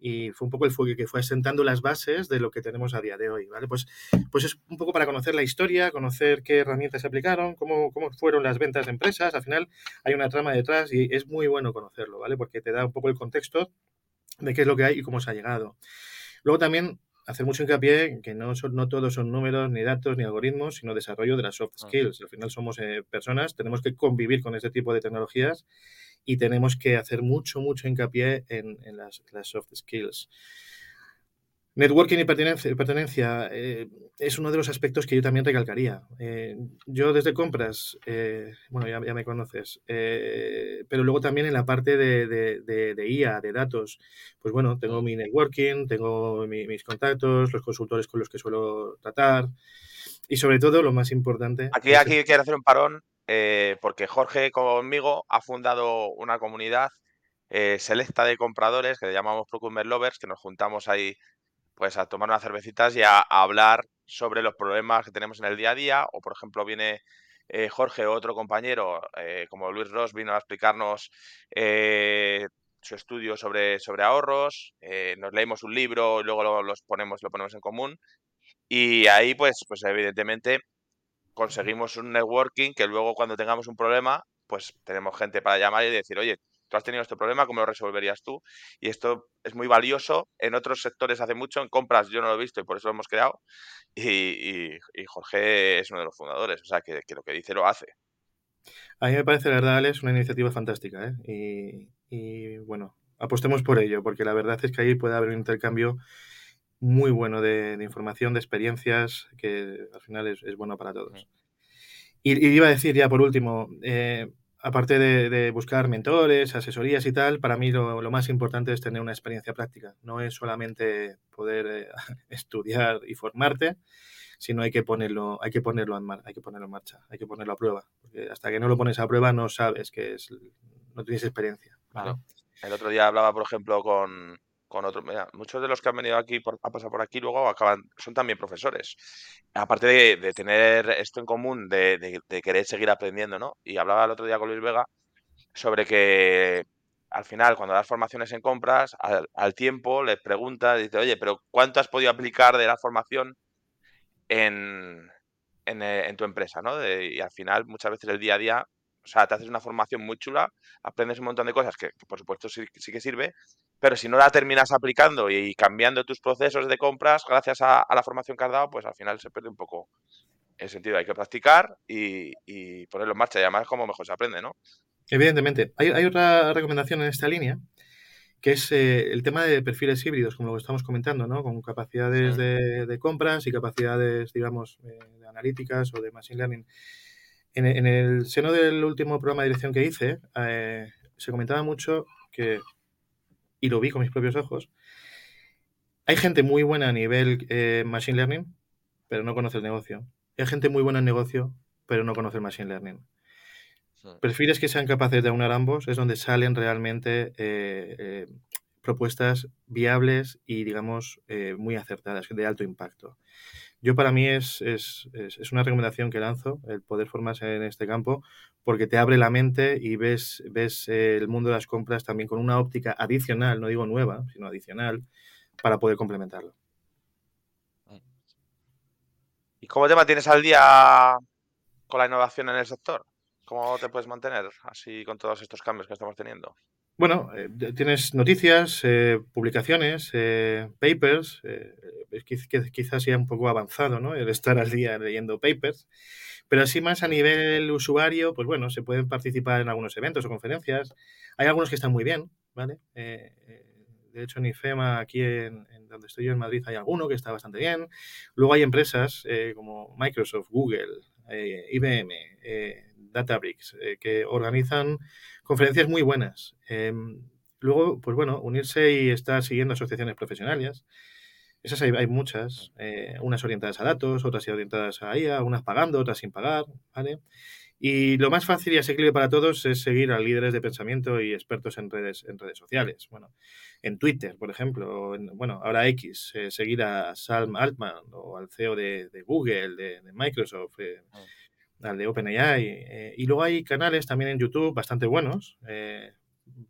y fue un poco el fuego que fue asentando las bases de lo que tenemos a día de hoy, ¿vale? Pues, pues es un poco para conocer la historia, conocer qué herramientas se aplicaron, cómo, cómo fueron las ventas de empresas, al final hay una trama detrás y es muy bueno conocerlo, ¿vale? Porque te da un poco el contexto de qué es lo que hay y cómo se ha llegado. Luego también hacer mucho hincapié en que no, son, no todos son números, ni datos, ni algoritmos, sino desarrollo de las soft ah. skills. Al final somos eh, personas, tenemos que convivir con este tipo de tecnologías y tenemos que hacer mucho, mucho hincapié en, las, las soft skills. Networking y pertenencia, eh, es uno de los aspectos que yo también recalcaría. Eh, yo desde compras, eh, bueno, ya, me conoces, pero luego también en la parte de, de, IA, de datos, pues bueno, tengo mi networking, tengo mis contactos, los consultores con los que suelo tratar y sobre todo lo más importante. Aquí, aquí quiero hacer un parón porque Jorge conmigo ha fundado una comunidad selecta de compradores que le llamamos Procurement Lovers, que nos juntamos ahí pues a tomar unas cervecitas y a, hablar sobre los problemas que tenemos en el día a día. O, por ejemplo, viene eh, Jorge otro compañero, eh, como Luis Ross, vino a explicarnos eh, su estudio sobre, sobre ahorros. nos leímos un libro y luego lo, los ponemos, lo ponemos en común. Y ahí, pues, pues evidentemente, conseguimos un networking que luego cuando tengamos un problema, pues tenemos gente para llamar y decir, oye, tú has tenido este problema, ¿cómo lo resolverías tú? Y esto es muy valioso. En otros sectores hace mucho, en compras yo no lo he visto y por eso lo hemos creado. Y, Jorge es uno de los fundadores, o sea, que, lo que dice lo hace. A mí me parece, la verdad, Alex, una iniciativa fantástica. ¿eh? Y, bueno, apostemos por ello, porque la verdad es que ahí puede haber un intercambio muy bueno de, información, de experiencias, que al final es, bueno para todos. Y, iba a decir ya por último, eh, aparte de, buscar mentores, asesorías y tal, para mí lo, más importante es tener una experiencia práctica. No es solamente poder eh, estudiar y formarte, sino hay que ponerlo, hay que ponerlo en en marcha, hay que ponerlo a prueba. Porque hasta que no lo pones a prueba no sabes que es, no tienes experiencia. El otro día hablaba, por ejemplo, con, con otros. muchos de los que han venido aquí por, a pasar por aquí luego acaban, son también profesores. Aparte de, tener esto en común, de, querer seguir aprendiendo, ¿no? Y hablaba el otro día con Luis Vega sobre que al final, cuando das formaciones en compras, al, tiempo les preguntas, dice, oye, pero ¿cuánto has podido aplicar de la formación en, en, eh, tu empresa, ¿no? y al final, muchas veces el día a día o sea, te haces una formación muy chula, aprendes un montón de cosas que, por supuesto sí, que sirve, pero si no la terminas aplicando y, cambiando tus procesos de compras gracias a, la formación que has dado, pues al final se pierde un poco el sentido. Hay que practicar y, ponerlo en marcha y además como mejor se aprende, ¿no? Evidentemente. Hay, otra recomendación en esta línea que es eh, el tema de perfiles híbridos, como lo que estamos comentando, ¿no? Con capacidades de, compras y capacidades, digamos, eh, de analíticas o de machine learning. En, el seno del último programa de dirección que hice, eh, se comentaba mucho que, y lo vi con mis propios ojos, hay gente muy buena a nivel eh, machine learning, pero no conoce el negocio. hay gente muy buena en negocio, pero no conoce el machine learning. Perfiles que sean capaces de aunar ambos es donde salen realmente eh, propuestas viables y, digamos, eh, muy acertadas, de alto impacto. Yo para mí es, es, es, una recomendación que lanzo, el poder formarse en este campo, porque te abre la mente y ves, ves el mundo de las compras también con una óptica adicional, no digo nueva, sino adicional, para poder complementarlo. ¿Y cómo te mantienes al día con la innovación en el sector? ¿Cómo te puedes mantener así con todos estos cambios que estamos teniendo? Bueno, eh, tienes noticias, eh, publicaciones, eh, papers. quizás sea un poco avanzado, ¿no? El estar al día leyendo papers. Pero así más a nivel usuario, pues bueno, se pueden participar en algunos eventos o conferencias. Hay algunos que están muy bien, ¿vale? de hecho, en IFEMA, aquí en, donde estoy yo en Madrid, hay alguno que está bastante bien. Luego hay empresas como Microsoft, Google, IBM, Databricks, que organizan conferencias muy buenas. Em, luego, pues bueno, unirse y estar siguiendo asociaciones profesionales. Esas hay, muchas, eh, unas orientadas a datos, otras orientadas a IA, unas pagando, otras sin pagar, ¿vale? Y lo más fácil y asequible para todos es seguir a líderes de pensamiento y expertos en redes, en redes sociales. Bueno, en Twitter, por ejemplo, bueno, ahora X, eh, seguir a Salm Altman o al CEO de, Google, de, Microsoft, eh, ah al de OpenAI. Eh, y luego hay canales también en YouTube bastante buenos eh,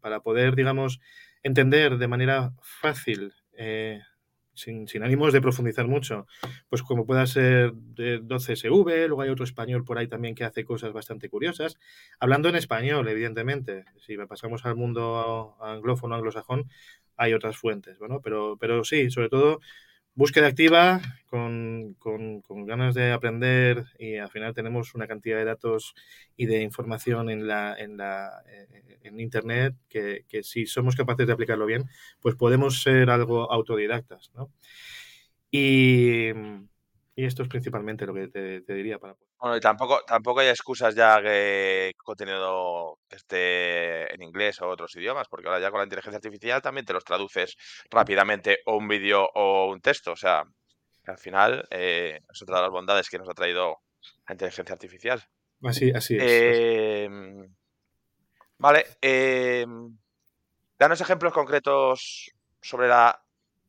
para poder, digamos, entender de manera fácil, eh, sin, sin, ánimos de profundizar mucho, pues como pueda ser de 12SV, luego hay otro español por ahí también que hace cosas bastante curiosas, hablando en español, evidentemente. Si pasamos al mundo anglófono, anglosajón, hay otras fuentes, bueno, pero, pero sí, sobre todo búsqueda activa, con, ganas de aprender y al final tenemos una cantidad de datos y de información en, la, en, la, eh, en Internet que, si somos capaces de aplicarlo bien, pues podemos ser algo autodidactas. ¿no? Y, y esto es principalmente lo que te, diría para... Bueno, y tampoco, tampoco hay excusas ya que contenido esté en inglés o otros idiomas, porque ahora ya con la inteligencia artificial también te los traduces rápidamente o un vídeo o un texto. O sea, al final eh, es otra de las bondades que nos ha traído la inteligencia artificial. Así, así es. Em, vale. Em, danos ejemplos concretos sobre la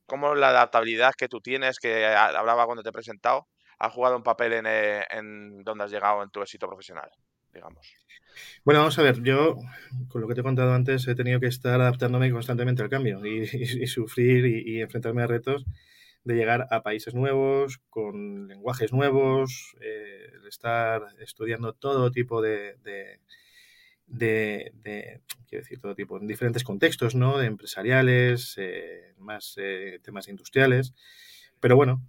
cómo la adaptabilidad que tú tienes, que hablaba cuando te he presentado, ha jugado un papel en, eh, en donde has llegado en tu éxito profesional, digamos. Bueno, vamos a ver, yo, con lo que te he contado antes, he tenido que estar adaptándome constantemente al cambio y, sufrir y, enfrentarme a retos de llegar a países nuevos, con lenguajes nuevos, eh, estar estudiando todo tipo de, de, quiero decir, todo tipo, en diferentes contextos, ¿no? De empresariales, eh, más temas industriales. Pero bueno,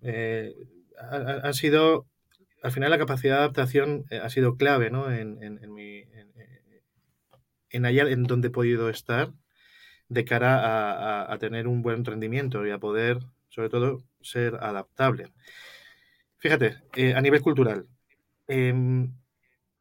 han sido, al final la capacidad de adaptación eh, ha sido clave, ¿no? En, en, mi, en, allá en donde he podido estar de cara a, tener un buen rendimiento y a poder, sobre todo, ser adaptable. Fíjate, eh, a nivel cultural, em,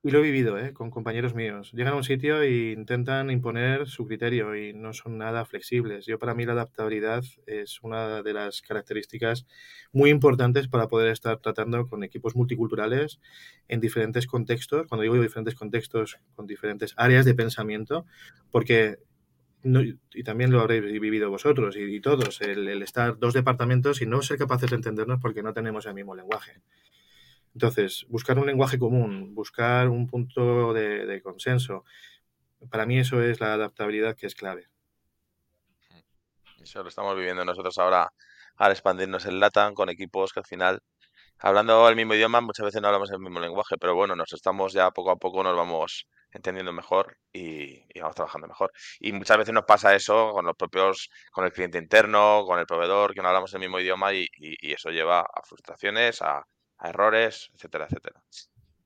y lo he vivido ¿eh? con compañeros míos. Llegan a un sitio e intentan imponer su criterio y no son nada flexibles. Yo para mí la adaptabilidad es una de las características muy importantes para poder estar tratando con equipos multiculturales en diferentes contextos. Cuando digo diferentes contextos, con diferentes áreas de pensamiento, porque y también lo habréis vivido vosotros y, todos, el, estar dos departamentos y no ser capaces de entendernos porque no tenemos el mismo lenguaje. Entonces, buscar un lenguaje común, buscar un punto de, consenso, para mí eso es la adaptabilidad que es clave. Eso lo estamos viviendo nosotros ahora al expandirnos en LATAM con equipos que al final, hablando el mismo idioma, muchas veces no hablamos el mismo lenguaje, pero bueno, nos estamos ya poco a poco, nos vamos entendiendo mejor y, vamos trabajando mejor. Y muchas veces nos pasa eso con los propios, con el cliente interno, con el proveedor, que no hablamos el mismo idioma y eso lleva a frustraciones, a, a errores, etcétera, etcétera.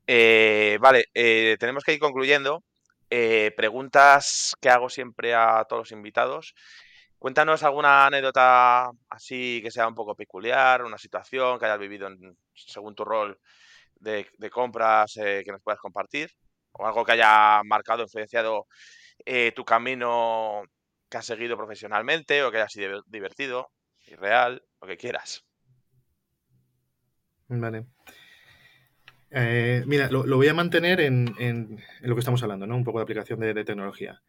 Eh, vale, eh, tenemos que ir concluyendo. Eh, preguntas que hago siempre a todos los invitados. Cuéntanos alguna anécdota así que sea un poco peculiar, una situación que hayas vivido según tu rol de, compras que nos puedas compartir, o algo que haya marcado, influenciado tu camino que has seguido profesionalmente o que haya sido divertido y real, lo que quieras. Vale. Eh, mira, lo, voy a mantener en, lo que estamos hablando, ¿no? Un poco de aplicación de, tecnología.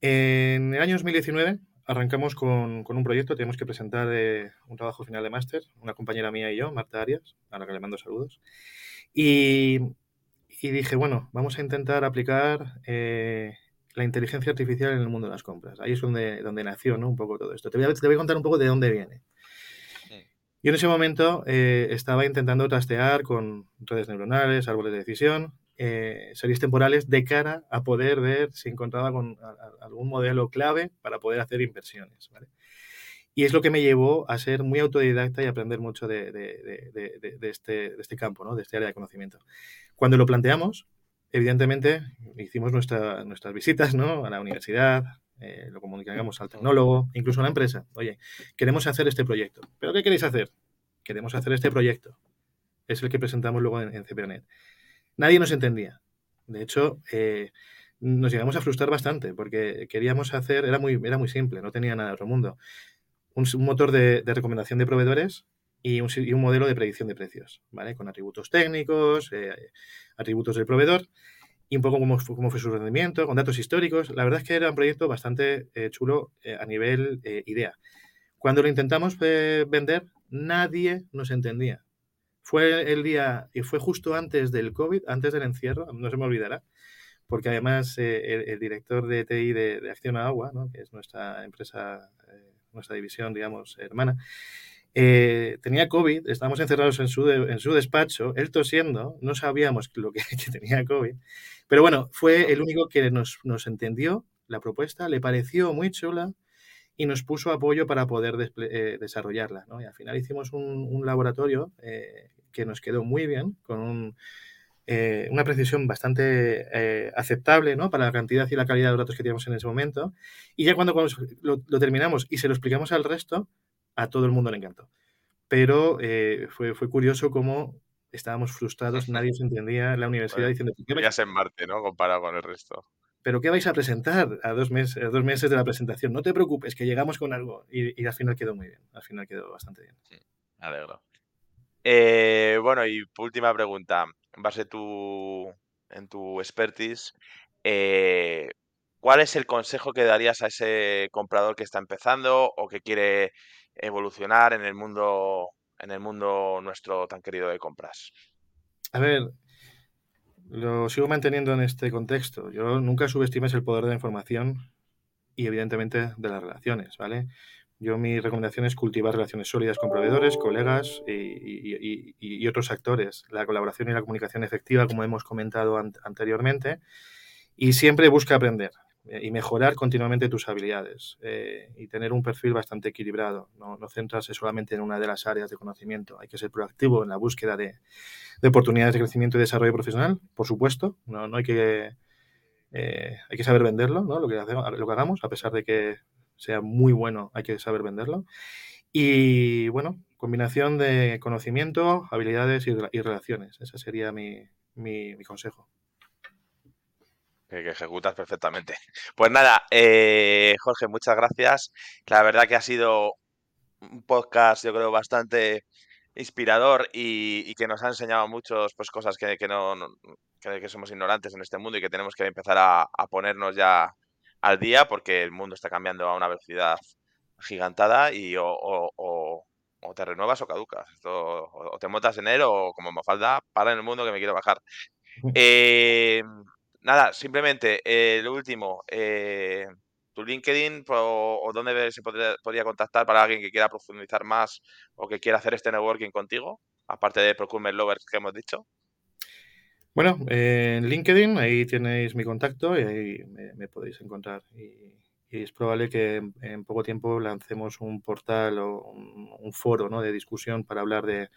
En el año 2019 arrancamos con, un proyecto, tenemos que presentar eh, un trabajo final de máster, una compañera mía y yo, Marta Arias, a la que le mando saludos. Y, dije, bueno, vamos a intentar aplicar eh, la inteligencia artificial en el mundo de las compras. Ahí es donde, nació ¿no? un poco todo esto. Te voy a contar un poco de dónde viene. Yo en ese momento eh, estaba intentando trastear con redes neuronales, árboles de decisión, eh, series temporales de cara a poder ver si encontraba con algún modelo clave para poder hacer inversiones. ¿vale? Y es lo que me llevó a ser muy autodidacta y aprender mucho de, de, de, de este, este, campo, ¿no? de este área de conocimiento. Cuando lo planteamos, evidentemente hicimos nuestra, nuestras visitas ¿no? a la universidad, eh, lo comunicamos al tecnólogo, incluso a la empresa. Oye, queremos hacer este proyecto. ¿Pero qué queréis hacer? Queremos hacer este proyecto. Es el que presentamos luego en, en CPNet. Nadie nos entendía. De hecho, eh, nos llegamos a frustrar bastante porque queríamos hacer, era muy, era muy simple, no tenía nada de otro mundo. Un, un motor de, de, recomendación de proveedores y un, y un, modelo de predicción de precios, ¿vale? Con atributos técnicos, eh, atributos del proveedor y un poco cómo, fue su rendimiento, con datos históricos. La verdad es que era un proyecto bastante eh, chulo eh, a nivel eh, idea. Cuando lo intentamos vender, nadie nos entendía. Fue el día, y fue justo antes del COVID, antes del encierro, no se me olvidará, porque además el, director de TI de, de Acción Agua, que es nuestra empresa, nuestra división, digamos, hermana, eh, tenía COVID, estábamos encerrados en su, de, en su despacho, él tosiendo, no sabíamos lo que, que, tenía COVID, pero bueno, fue el único que nos, nos, entendió la propuesta, le pareció muy chula y nos puso apoyo para poder eh, desarrollarla. ¿no? Y al final hicimos un, un laboratorio eh, que nos quedó muy bien, con un, eh, una precisión bastante eh, aceptable ¿no? para la cantidad y la calidad de datos que teníamos en ese momento. Y ya cuando, cuando lo, lo, terminamos y se lo explicamos al resto, a todo el mundo le encantó. Pero eh, fue, fue curioso cómo estábamos frustrados, nadie se entendía, la universidad bueno, diciendo... Ya se en Marte, ¿no? Comparado con el resto. ¿Pero qué vais a presentar a dos, meses, a dos meses de la presentación? No te preocupes, que llegamos con algo. Y, y al final quedó muy bien, al final quedó bastante bien. Sí, me alegro. Eh, bueno, y última pregunta. En base tu, en tu expertise, eh, ¿cuál es el consejo que darías a ese comprador que está empezando o que quiere evolucionar en el mundo, en el mundo nuestro tan querido de compras? A ver, lo sigo manteniendo en este contexto. Yo nunca subestimes el poder de la información y evidentemente de las relaciones, ¿vale? Yo mi recomendación es cultivar relaciones sólidas con proveedores, colegas y, otros actores. La colaboración y la comunicación efectiva, como hemos comentado an anteriormente, y siempre busca aprender y mejorar continuamente tus habilidades eh, y tener un perfil bastante equilibrado. No, no, centrarse solamente en una de las áreas de conocimiento. Hay que ser proactivo en la búsqueda de, de oportunidades de crecimiento y desarrollo profesional, por supuesto. No, no hay que eh, hay que saber venderlo, ¿no? Lo que, hacemos, lo que hagamos, a pesar de que sea muy bueno, hay que saber venderlo. Y bueno, combinación de conocimiento, habilidades y, y relaciones. Ese sería mi, mi, mi consejo. Que, ejecutas perfectamente. Pues nada, eh, Jorge, muchas gracias. La verdad que ha sido un podcast, yo creo, bastante inspirador y, que nos ha enseñado muchas pues, cosas que, no, que, somos ignorantes en este mundo y que tenemos que empezar a, ponernos ya al día porque el mundo está cambiando a una velocidad gigantada y o, te renuevas o caducas. O, te montas en él o como me falta, para en el mundo que me quiero bajar. Eh, nada, simplemente eh, lo último, eh, tu LinkedIn o, o dónde se podría, podría, contactar para alguien que quiera profundizar más o que quiera hacer este networking contigo, aparte de Procurement Lovers que hemos dicho. Bueno, eh, en LinkedIn ahí tenéis mi contacto y ahí me, me podéis encontrar. Y, y, es probable que en, poco tiempo lancemos un portal o un, un foro ¿no? de discusión para hablar de,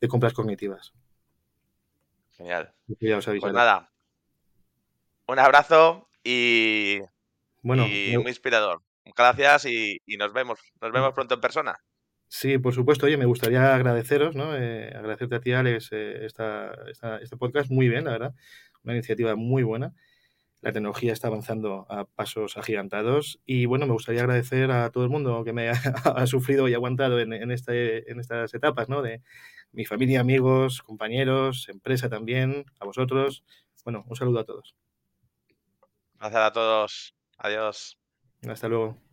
de compras cognitivas. Genial. Pues nada, un abrazo y, bueno, y muy inspirador. Gracias y, y, nos vemos. Nos vemos pronto en persona. Sí, por supuesto. Oye, me gustaría agradeceros, ¿no? Eh, agradecerte a ti, Alex, eh, esta, esta, este podcast. Muy bien, la verdad. Una iniciativa muy buena. La tecnología está avanzando a pasos agigantados. Y bueno, me gustaría agradecer a todo el mundo que me ha, ha sufrido y aguantado en, en, este, en estas etapas, ¿no? De mi familia, amigos, compañeros, empresa también, a vosotros. Bueno, un saludo a todos. Gracias a todos. Adiós. Hasta luego.